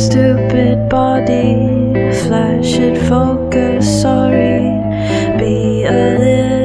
Stupid body, flash it, focus, sorry. Be a little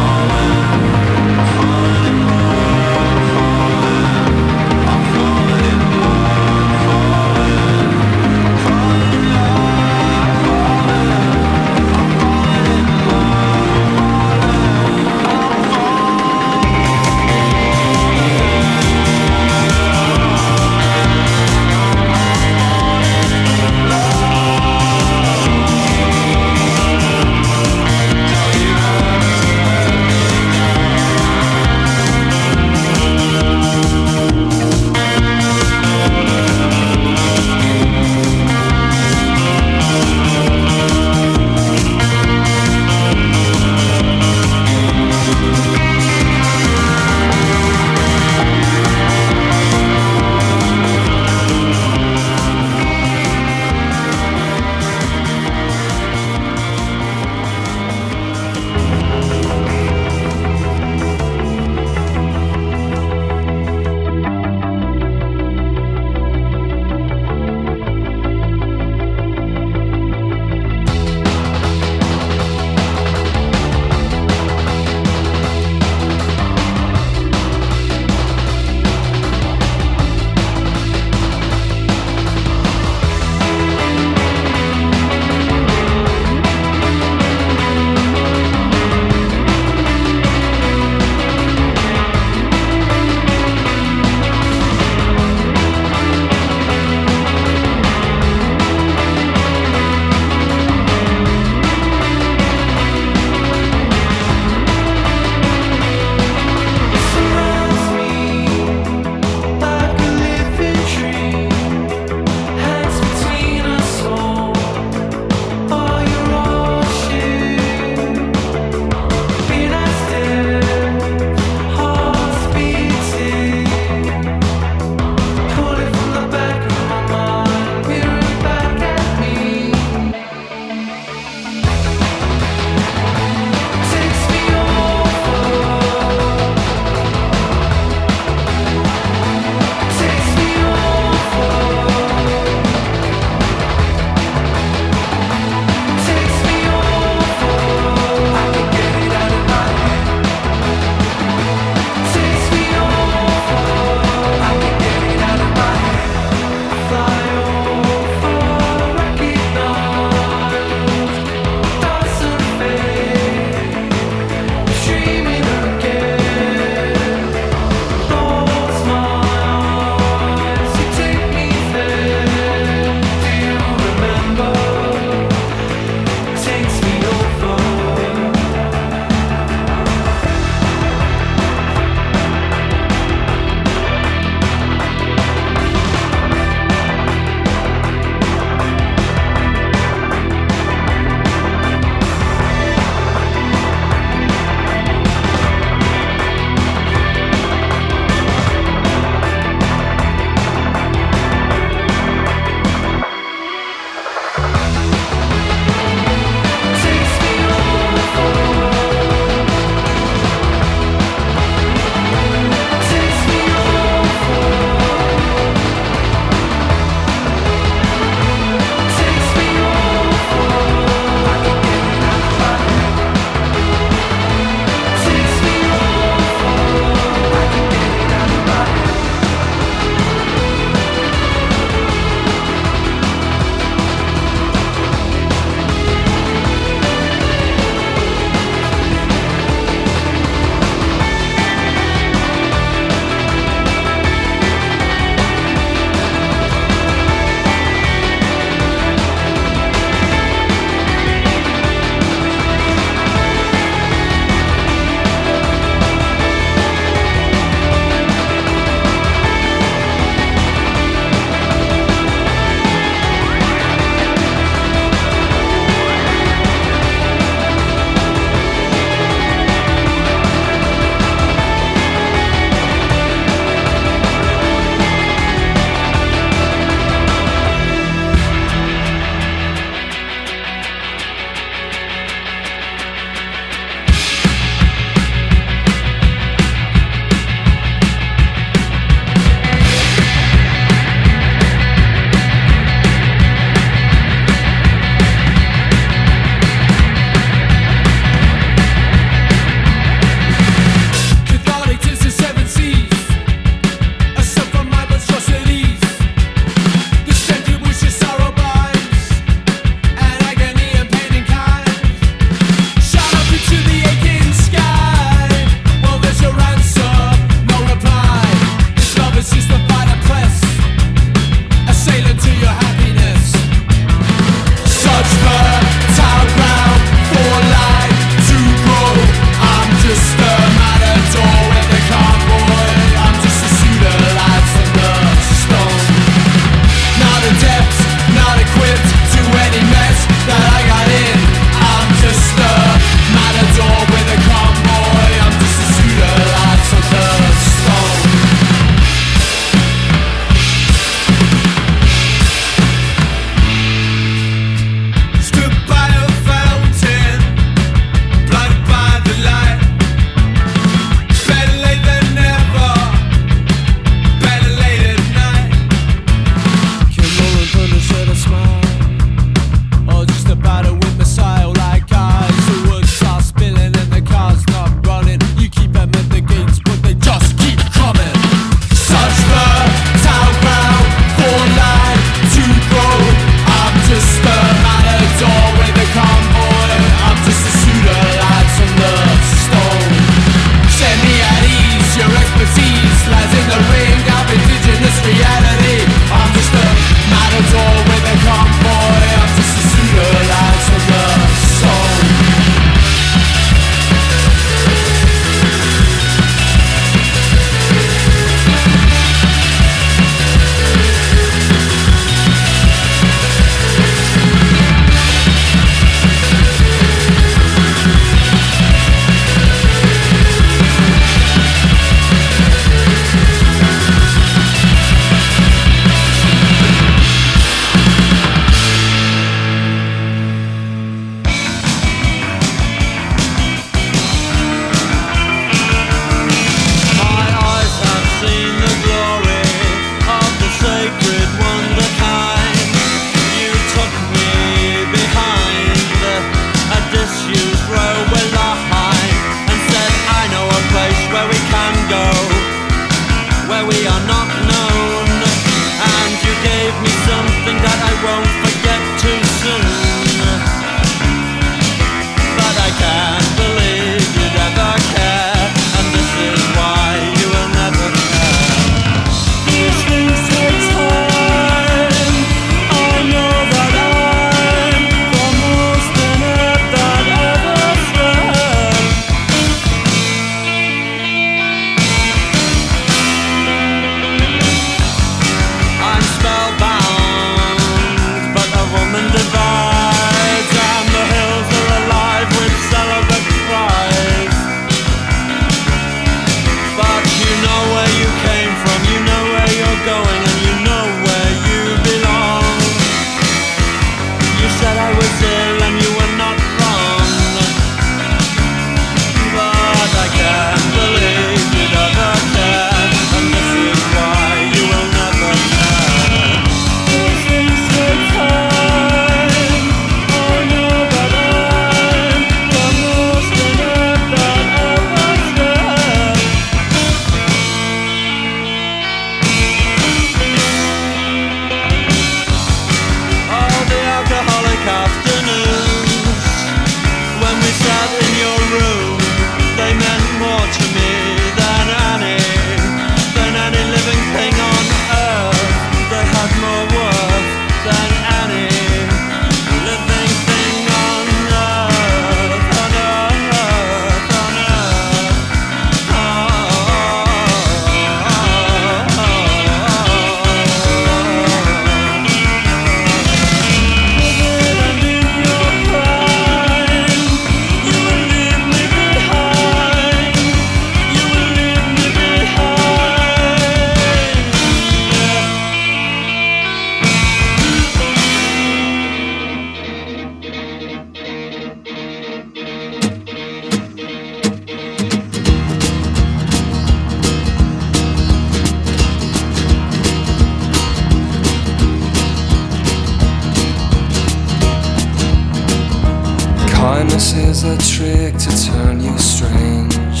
This is a trick to turn you strange.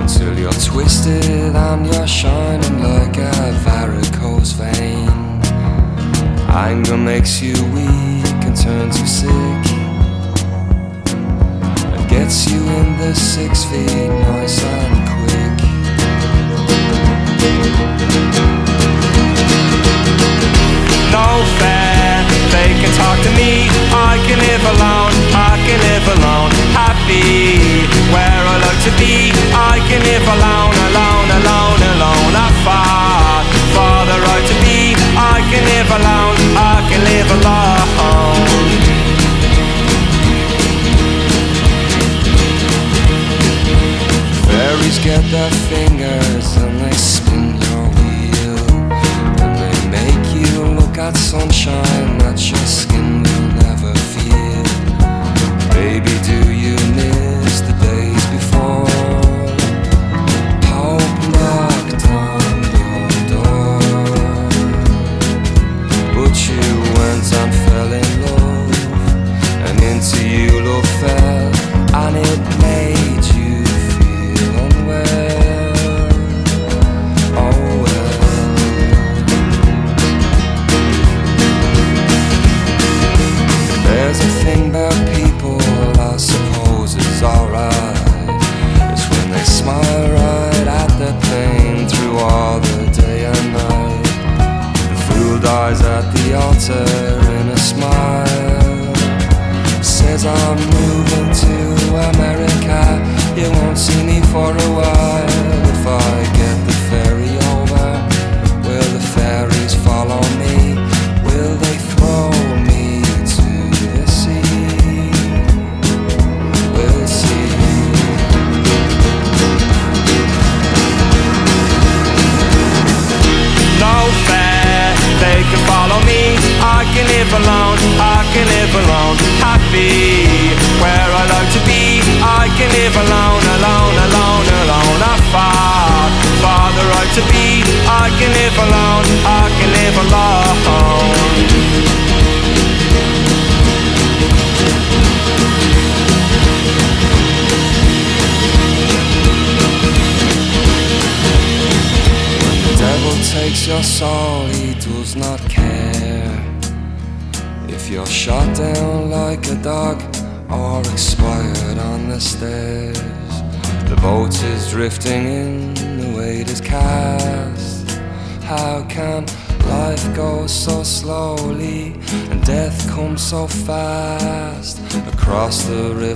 Until you're twisted and you're shining like a varicose vein. Anger makes you weak and turns you sick. And gets you in the six feet nice and quick. No fair. They can talk to me. I can live alone. I can live alone. Happy where I like to be. I can live alone, alone, alone, alone. I fought for the right to be. I can live alone. I can live alone. Fairies get their fingers and they. got sunshine at your skin.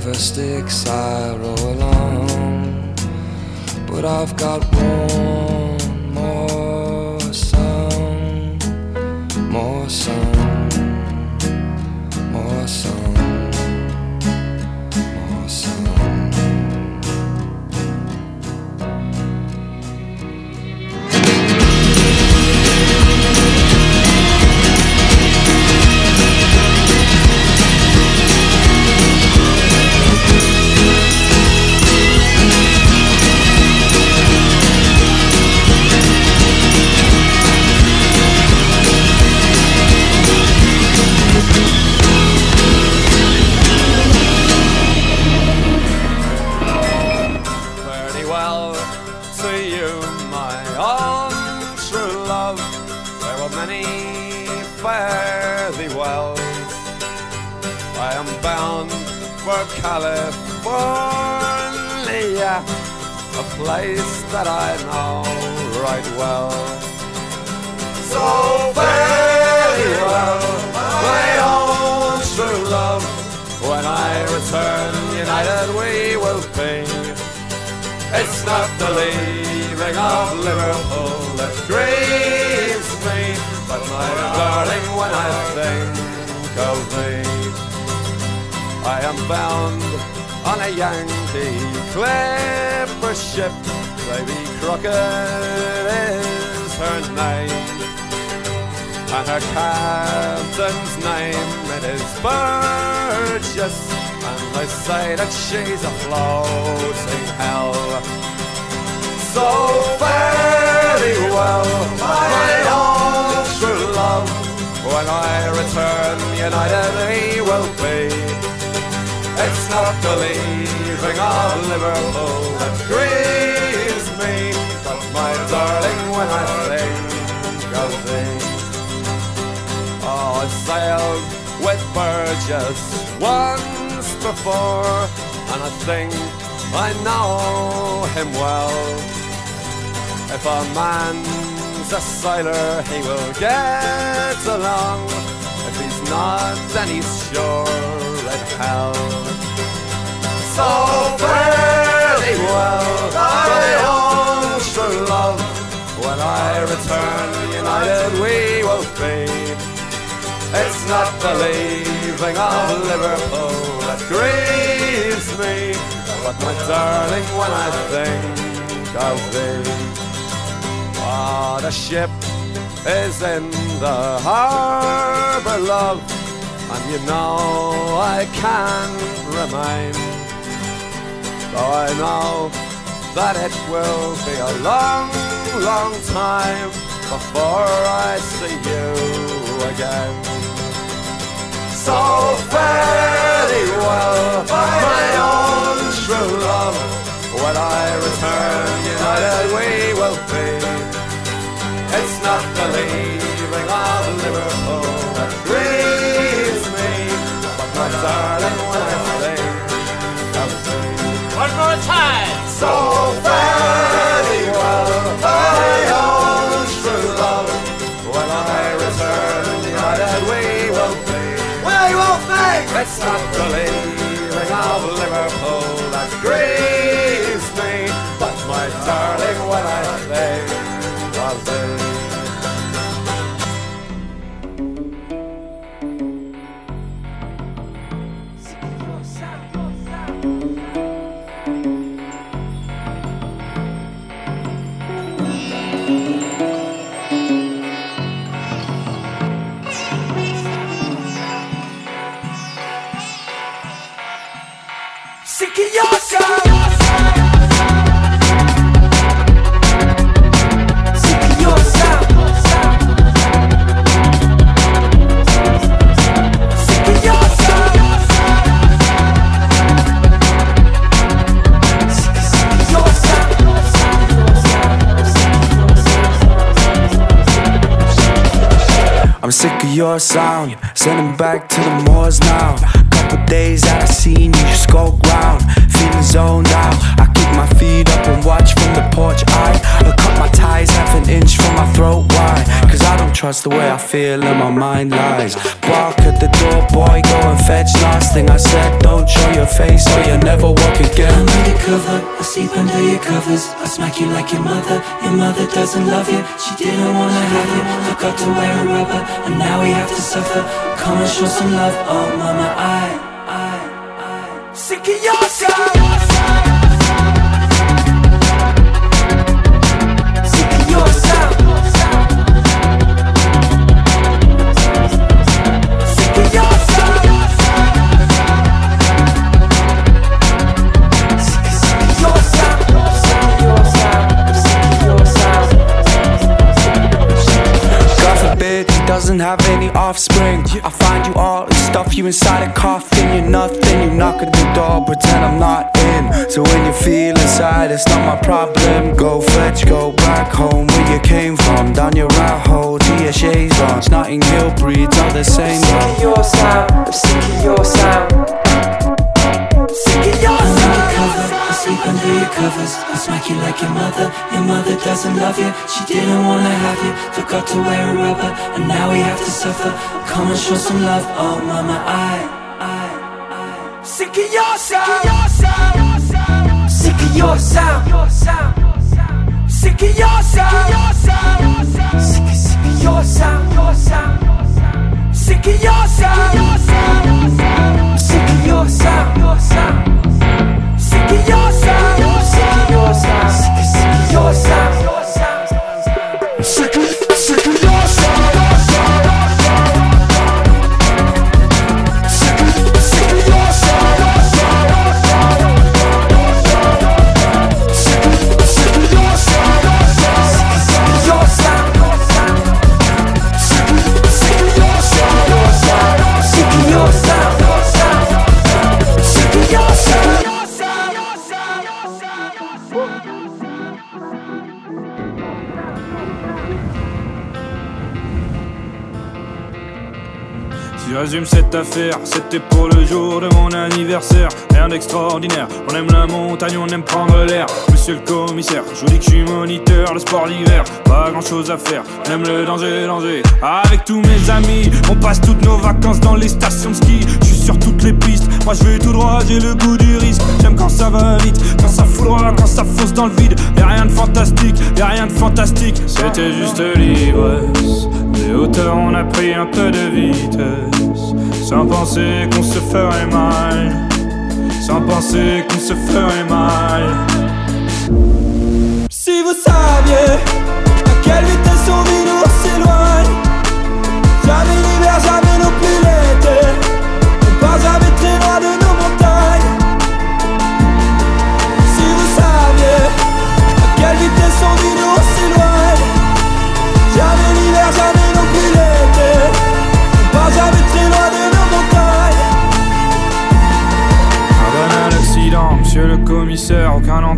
River Styx I row along, but I've got that I know right well. So very well, my own true love. When I return, united we will be. It's not the leaving of Liverpool that grieves me, but my darling, when I think of thee, I am bound on a Yankee clipper ship. Davy Crockett is her name, and her captain's name it is Burgess. And they say that she's a floating hell. So very well, my own true love. When I return, united we will be. It's not the leaving of Liverpool that grieves me, but my darling, when I think of thee. Oh, I sailed with Burgess once before, and I think I know him well. If a man's a sailor, he will get along. If he's not, then he's sure in hell. So not the leaving of Liverpool that grieves me, but my darling, when I think of thee. Ah, the ship is in the harbor, love, and you know I can't remain. Though I know that it will be a long, long time before I see you again. So very well, my own true love. When I return, united we will be. It's not the leaving of Liverpool that grieves me, but my darling, when I think of thee. One more time. So It's not the of Liverpool sick of your sound. Send him back to the moors now. Couple days that I seen you skulk round. Feeling zoned out. I keep my feet up and watch from the porch. I cut my ties half an inch from my throat. Why? Cause I don't trust the way I feel and my mind lies. Walk at the door, boy, go and fetch. Last thing I said, don't show your face or you'll never walk again. I'm undercover, I sleep under your covers. I smack you like your mother. Your mother doesn't love you. She didn't wanna have you. Forgot to wear a rubber, and now we have to suffer. Come and show some love, oh mama. I. Sick of your sound. Have any offspring. I find you all and stuff you inside a coffin. You're nothing. You knock at the door, pretend I'm not in. So when you feel inside, it's not my problem. Go fetch, go back home where you came from. Down your rat hole to your shades branch. Notting Hill breeds all the same. I'm sick of your sound. I'm sick of your sound. Sick of your sound sleep under your covers. I smack you like your mother. Your mother doesn't love you. She didn't wanna have you. Forgot to wear a rubber, and now we have to suffer. Come and show some love, oh mama. I, I, I. Sick of your sound. Sick of your sound. Sick of your sound. Sick of sick of your sound. Sick of your sound. Sick of your sound. Sick of of your sound. J'assume cette affaire, c'était pour le jour de mon anniversaire. Rien d'extraordinaire, on aime la montagne, on aime prendre l'air. Monsieur le commissaire, je vous dis que je suis moniteur, le sport d'hiver, pas grand chose à faire. On aime le danger, danger. Avec tous mes amis, on passe toutes nos vacances dans les stations de ski. Je suis sur toutes les pistes, moi je vais tout droit, j'ai le goût du risque. J'aime quand ça va vite, quand ça fout quand ça fonce dans le vide. Y'a rien de fantastique, y'a rien de fantastique. C'était juste l'ivresse. Des hauteurs, on a pris un peu de vitesse. Sans penser qu'on se ferait mal. Sans penser qu'on se ferait mal. Si vous saviez à quelle vitesse on vit, nous s'éloigne. Jamais l'hiver, jamais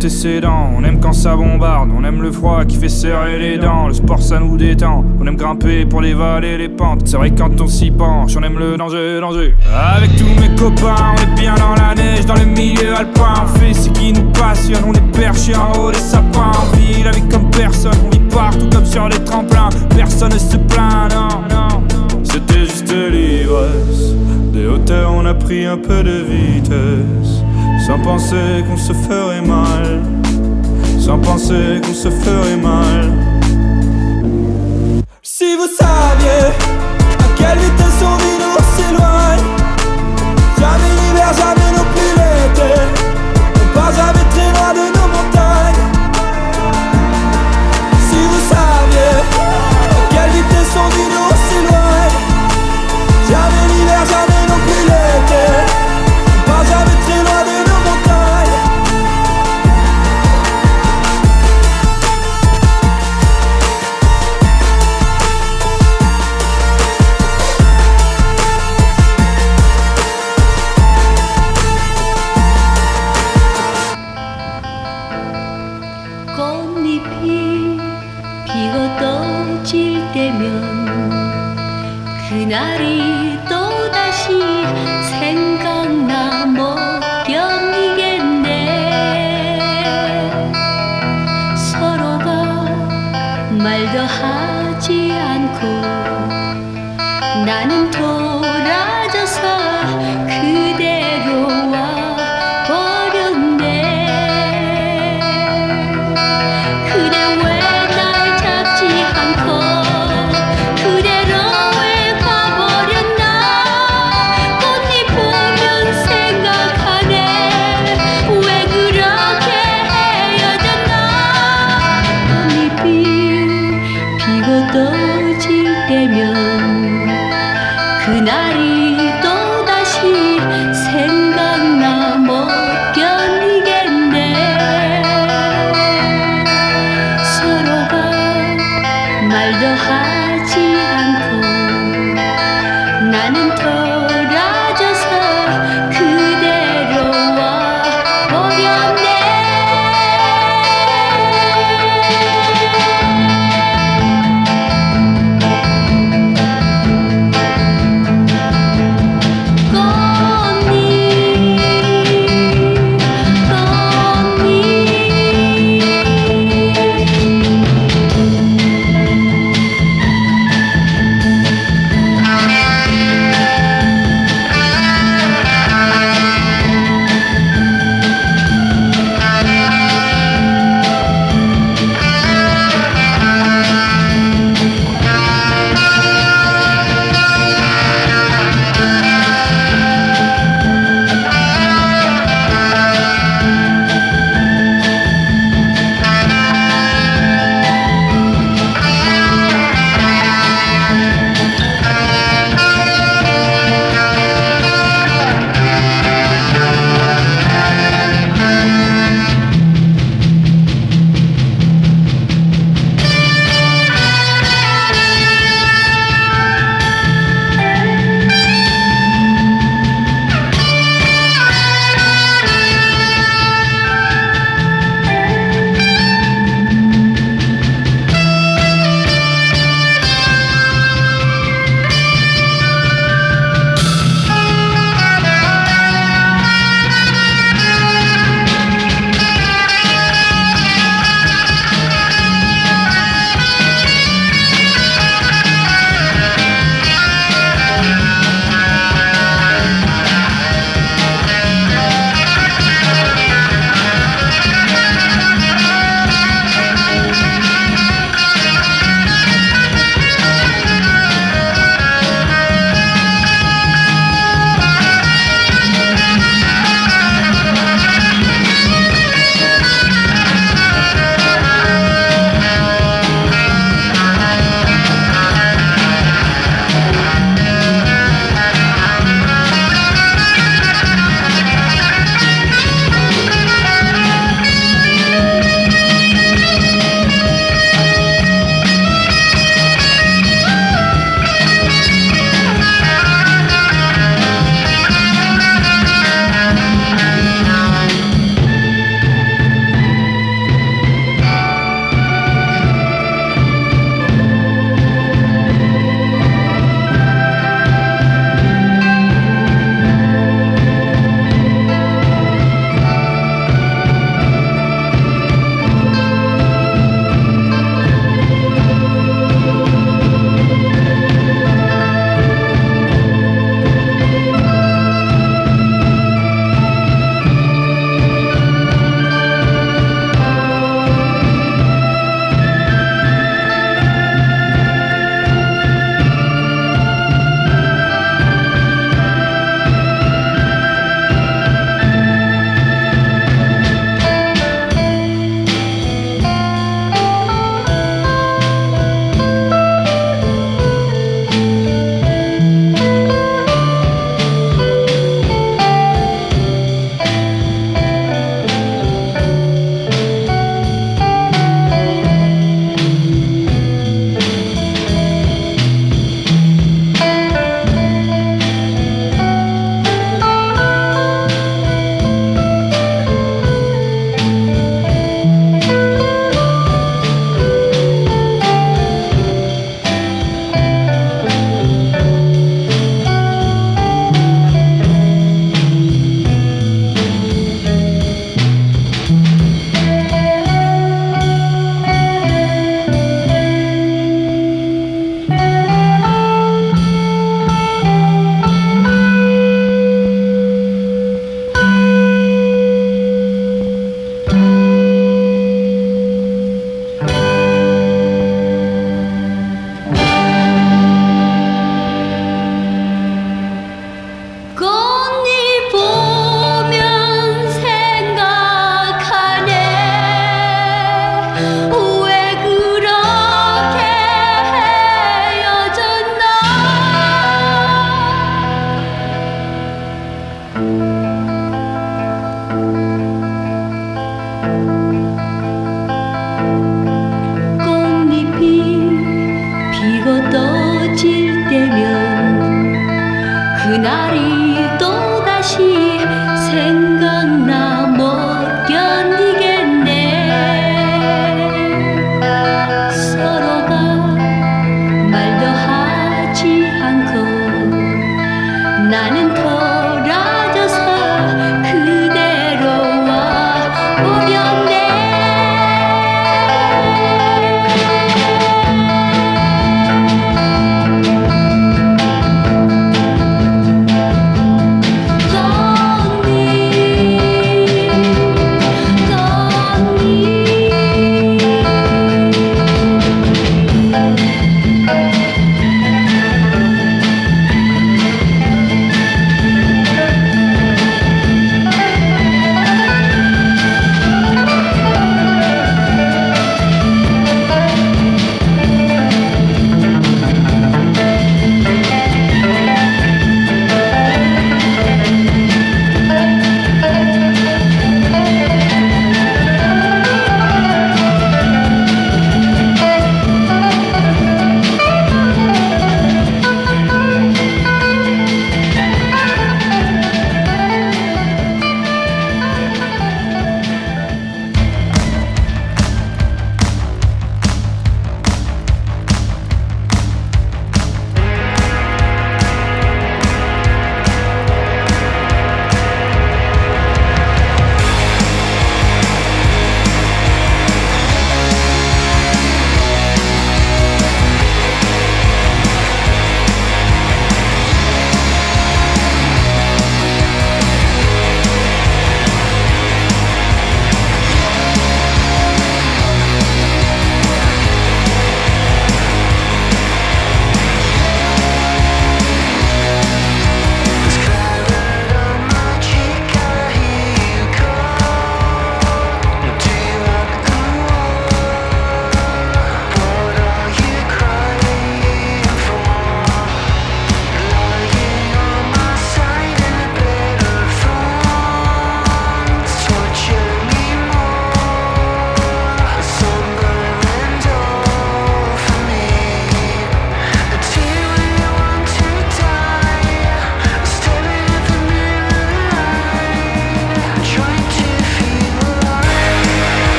On aime quand ça bombarde, on aime le froid qui fait serrer les dents. Le sport ça nous détend, on aime grimper pour les vallées, les pentes. C'est vrai quand on s'y penche, on aime le danger, danger. Avec tous mes copains, on est bien dans la neige, dans le milieu alpin. On fait ce qui nous passionne, on est perché en haut des sapins. On vit la comme personne, on vit partout comme sur les tremplins. Personne ne se plaint, non, non. C'était juste l'ivresse. Des hauteurs, on a pris un peu de vitesse. Sans penser qu'on se ferait mal. Sans penser qu'on se ferait mal. Si vous saviez à quelle vitesse on vit, nous s'éloigne. Jamais l'hiver, jamais 말도 하지 않고